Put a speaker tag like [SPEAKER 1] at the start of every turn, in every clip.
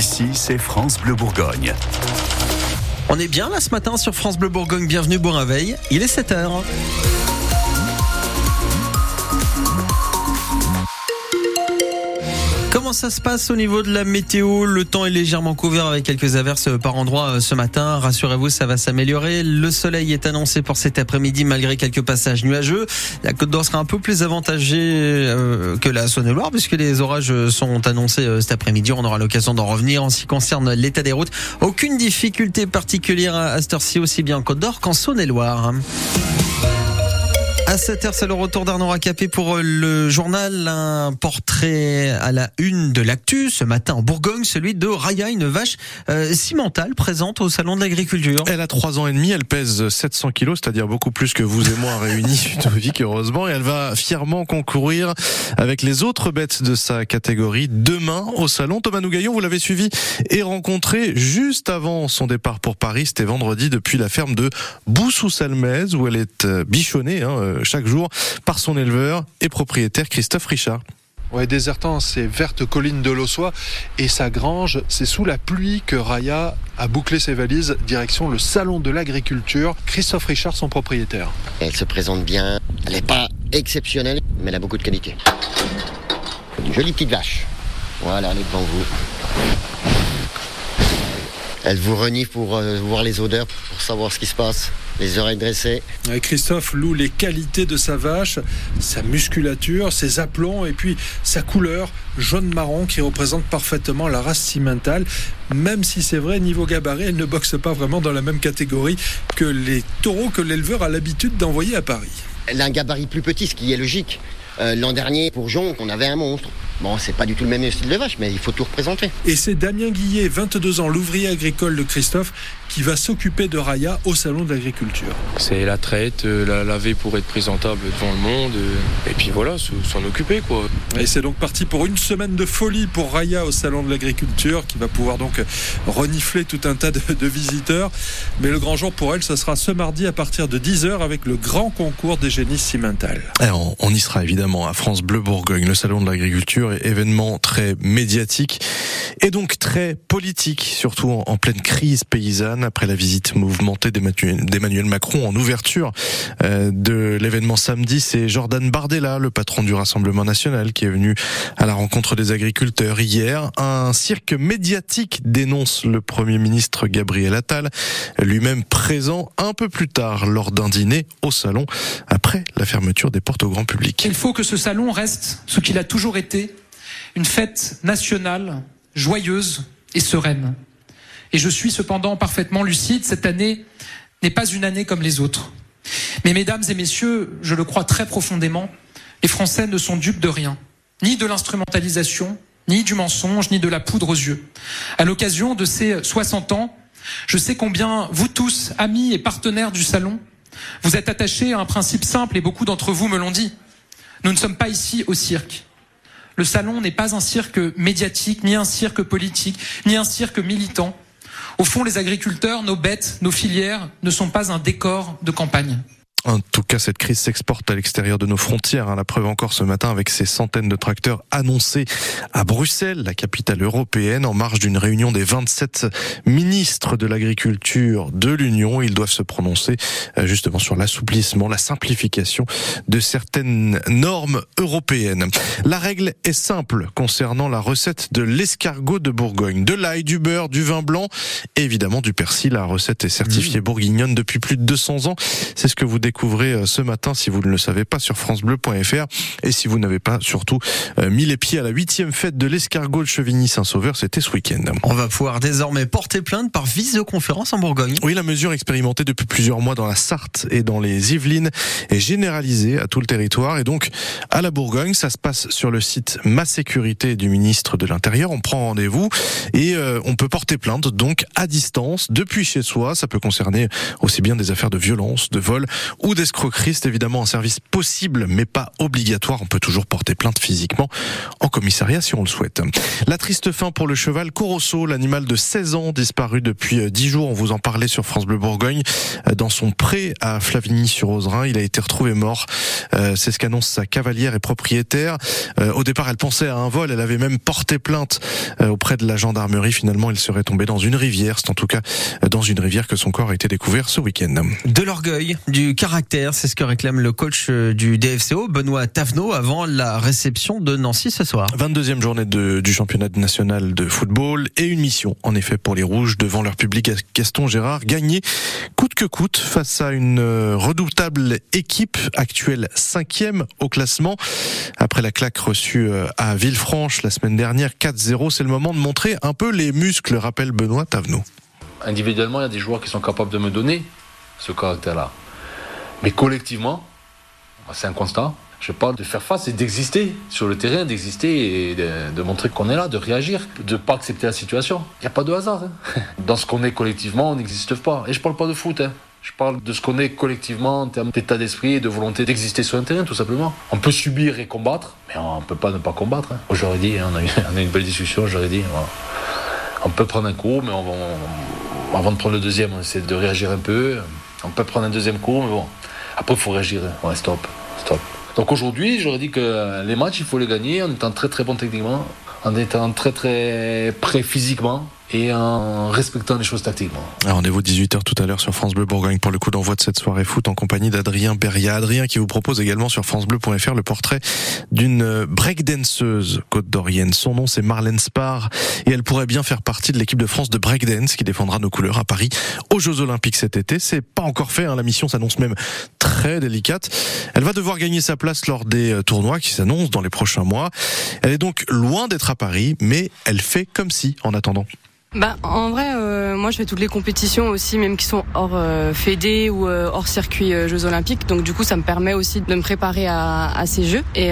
[SPEAKER 1] Ici, c'est France Bleu Bourgogne.
[SPEAKER 2] On est bien là ce matin sur France Bleu Bourgogne. Bienvenue, bon réveil. Il est 7h. Comment ça se passe au niveau de la météo? Le temps est légèrement couvert avec quelques averses par endroit euh, ce matin. Rassurez-vous, ça va s'améliorer. Le soleil est annoncé pour cet après-midi malgré quelques passages nuageux. La Côte d'Or sera un peu plus avantagée euh, que la Saône-et-Loire puisque les orages sont annoncés euh, cet après-midi. On aura l'occasion d'en revenir. En ce qui concerne l'état des routes, aucune difficulté particulière à cette heure-ci, aussi bien en Côte d'Or qu'en Saône-et-Loire. À 7h, c'est le retour d'Arnaud Racapé pour euh, le journal. Un portrait à la une de l'actu ce matin en Bourgogne, celui de Raya, une vache euh, cimentale présente au Salon de l'Agriculture.
[SPEAKER 3] Elle a 3 ans et demi, elle pèse 700 kilos, c'est-à-dire beaucoup plus que vous et moi réunis, Ludovic, heureusement. Et elle va fièrement concourir avec les autres bêtes de sa catégorie demain au Salon. Thomas Nougaillon, vous l'avez suivi et rencontré juste avant son départ pour Paris. C'était vendredi depuis la ferme de Boussou-Salmez où elle est euh, bichonnée. Hein, chaque jour par son éleveur et propriétaire Christophe Richard.
[SPEAKER 4] Ouais, désertant, c'est verte colline de l'Ossois et sa grange, c'est sous la pluie que Raya a bouclé ses valises direction le salon de l'agriculture. Christophe Richard, son propriétaire.
[SPEAKER 5] Elle se présente bien, elle n'est pas exceptionnelle, mais elle a beaucoup de qualité. Une jolie petite vache. Voilà, elle est devant vous. Elle vous renifle pour euh, voir les odeurs, pour savoir ce qui se passe les oreilles dressées.
[SPEAKER 4] Christophe loue les qualités de sa vache, sa musculature, ses aplombs et puis sa couleur jaune-marron qui représente parfaitement la race cimentale. Même si c'est vrai, niveau gabarit, elle ne boxe pas vraiment dans la même catégorie que les taureaux que l'éleveur a l'habitude d'envoyer à Paris.
[SPEAKER 5] Elle a un gabarit plus petit, ce qui est logique. Euh, l'an dernier, pour Jonc, on avait un monstre. Bon, c'est pas du tout le même style de vache, mais il faut tout représenter.
[SPEAKER 4] Et c'est Damien Guillet, 22 ans, l'ouvrier agricole de Christophe, qui va s'occuper de Raya au salon de l'agriculture.
[SPEAKER 6] C'est la traite, euh, la laver pour être présentable devant le monde, euh, et puis voilà, s'en occuper quoi.
[SPEAKER 4] Et c'est donc parti pour une semaine de folie pour Raya au salon de l'agriculture, qui va pouvoir donc renifler tout un tas de, visiteurs. Mais le grand jour pour elle, ce sera ce mardi à partir de 10h avec le grand concours des génies cimentales.
[SPEAKER 3] on, on y sera évidemment à France Bleu Bourgogne, le salon de l'agriculture, événement très médiatique et donc très politique, surtout en pleine crise paysanne après la visite mouvementée d'Emmanuel Macron en ouverture euh, de l'événement samedi. C'est Jordan Bardella, le patron du Rassemblement national, qui est venu à la rencontre des agriculteurs hier. Un cirque médiatique dénonce le Premier ministre Gabriel Attal, lui-même présent un peu plus tard lors d'un dîner au salon après la fermeture des portes au grand public.
[SPEAKER 7] Il faut que ce salon reste ce qu'il a toujours été, une fête nationale, joyeuse et sereine. Et je suis cependant parfaitement lucide, cette année n'est pas une année comme les autres. Mais mesdames et messieurs, je le crois très profondément, les Français ne sont dupes de rien, ni de l'instrumentalisation, ni du mensonge, ni de la poudre aux yeux. À l'occasion de ces 60 ans, je sais combien vous tous, amis et partenaires du salon, vous êtes attachés à un principe simple et beaucoup d'entre vous me l'ont dit. Nous ne sommes pas ici au cirque. Le salon n'est pas un cirque médiatique, ni un cirque politique, ni un cirque militant. Au fond, les agriculteurs, nos bêtes, nos filières ne sont pas un décor de campagne.
[SPEAKER 3] En tout cas, cette crise s'exporte à l'extérieur de nos frontières. Hein. La preuve encore ce matin avec ces centaines de tracteurs annoncés à Bruxelles, la capitale européenne, en marge d'une réunion des 27 ministres de l'agriculture de l'Union. Ils doivent se prononcer euh, justement sur l'assouplissement, la simplification de certaines normes européennes. La règle est simple concernant la recette de l'escargot de Bourgogne. De l'ail, du beurre, du vin blanc et évidemment du persil. La recette est certifiée mmh. bourguignonne depuis plus de 200 ans. C'est ce que vous découvrez euh, ce matin si vous ne le savez pas sur francebleu.fr et si vous n'avez pas surtout euh, mis les pieds à la huitième fête de l'escargot de Chevigny-Saint-Sauveur, c'était ce week-end.
[SPEAKER 2] On va pouvoir désormais porter plainte par visioconférence en Bourgogne.
[SPEAKER 3] Oui, la mesure expérimentée depuis plusieurs mois dans la Sarthe et dans les Yvelines est généralisée à tout le territoire et donc à la Bourgogne. Ça se passe sur le site Ma Sécurité du ministre de l'Intérieur. On prend rendez-vous et euh, on peut porter plainte donc à distance depuis chez soi. Ça peut concerner aussi bien des affaires de violence, de vol ou d'escroquerie. C'est évidemment un service possible, mais pas obligatoire. On peut toujours porter plainte physiquement en commissariat si on le souhaite. La triste fin pour le cheval Corosso, l'animal de 16 ans disparu depuis 10 jours. On vous en parlait sur France Bleu Bourgogne. Dans son pré à Flavigny-sur-Ozerin, il a été retrouvé mort. Euh, c'est ce qu'annonce sa cavalière et propriétaire. Euh, au départ, elle pensait à un vol. Elle avait même porté plainte euh, auprès de la gendarmerie. Finalement, il serait tombé dans une rivière. C'est en tout cas dans une rivière que son corps a été découvert ce week-end.
[SPEAKER 2] De l'orgueil, du caractère, c'est ce que réclame le coach du DFCO, Benoît Tavenot, avant la réception de Nancy ce soir.
[SPEAKER 3] 22e journée de, du championnat national de football et une mission, en effet, pour les Rouges devant leur public Gaston Gérard. Gagner coûte que coûte face à une redoutable équipe actuelle cinquième au classement. Après la claque reçue euh, à Villefranche la semaine dernière, 4-0, c'est le moment de montrer un peu les muscles, rappelle Benoît Tavenot.
[SPEAKER 8] Individuellement, il y a des joueurs qui sont capables de me donner ce caractère-là. Mais collectivement, c'est un constat. Je parle de faire face et d'exister sur le terrain, d'exister et de, montrer qu'on est là, de réagir, de ne pas accepter la situation. Il n'y a pas de hasard. Hein. Dans ce qu'on est collectivement, on n'existe pas. Et je parle pas de foot. Hein. Je parle de ce qu'on est collectivement en termes d'état d'esprit et de volonté d'exister sur un terrain, tout simplement. On peut subir et combattre, mais on ne peut pas ne pas combattre. Hein. J'aurais dit, on a, eu, une belle discussion, j'aurais dit, on peut prendre un coup, mais avant de prendre le deuxième, on essaie de réagir un peu. On peut prendre un deuxième coup, mais bon, après, il faut réagir. Ouais, stop, stop. Donc aujourd'hui, j'aurais dit que les matchs, il faut les gagner en étant très très bon techniquement, en étant très très prêt physiquement et en respectant les choses tactiquement.
[SPEAKER 3] Rendez-vous 18h tout à l'heure sur France Bleu Bourgogne pour le coup d'envoi de cette soirée foot en compagnie d'Adrien Beria. Adrien qui vous propose également sur francebleu.fr le portrait d'une breakdanceuse côte d'Orienne. Son nom c'est Marlène Spar et elle pourrait bien faire partie de l'équipe de France de breakdance qui défendra nos couleurs à Paris aux Jeux Olympiques cet été. C'est pas encore fait, hein. la mission s'annonce même très délicate. Elle va devoir gagner sa place lors des euh, tournois qui s'annoncent dans les prochains mois. Elle est donc loin d'être à Paris, mais elle fait comme si en attendant.
[SPEAKER 9] Bah, en vrai, euh, moi je fais toutes les compétitions aussi, même qui sont hors euh, fédé ou euh, hors circuit euh, Jeux Olympiques. Donc du coup, ça me permet aussi de me préparer à, à ces Jeux. Et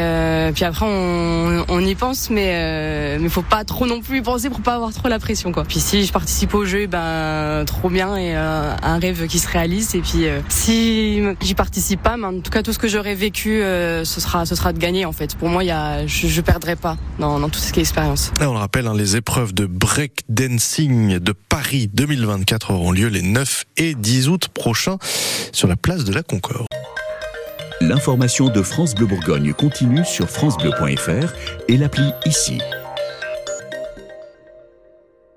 [SPEAKER 9] puis après, on, on, y pense, mais mais faut pas trop non plus y penser pour pas avoir trop la pression, quoi. Puis si je participe aux Jeux, ben trop bien et un rêve qui se réalise. Et puis si j'y participe pas, mais en tout cas tout ce que j'aurais vécu, ce sera ce sera de gagner en fait. Pour moi, il y a, je, je perdrai pas dans, dans toute cette expérience.
[SPEAKER 3] On le rappelle, hein, les épreuves de break signes de Paris 2024 auront lieu les 9 et 10 août prochains sur la place de la Concorde.
[SPEAKER 1] L'information de France Bleu Bourgogne continue sur francebleu.fr et l'appli ici.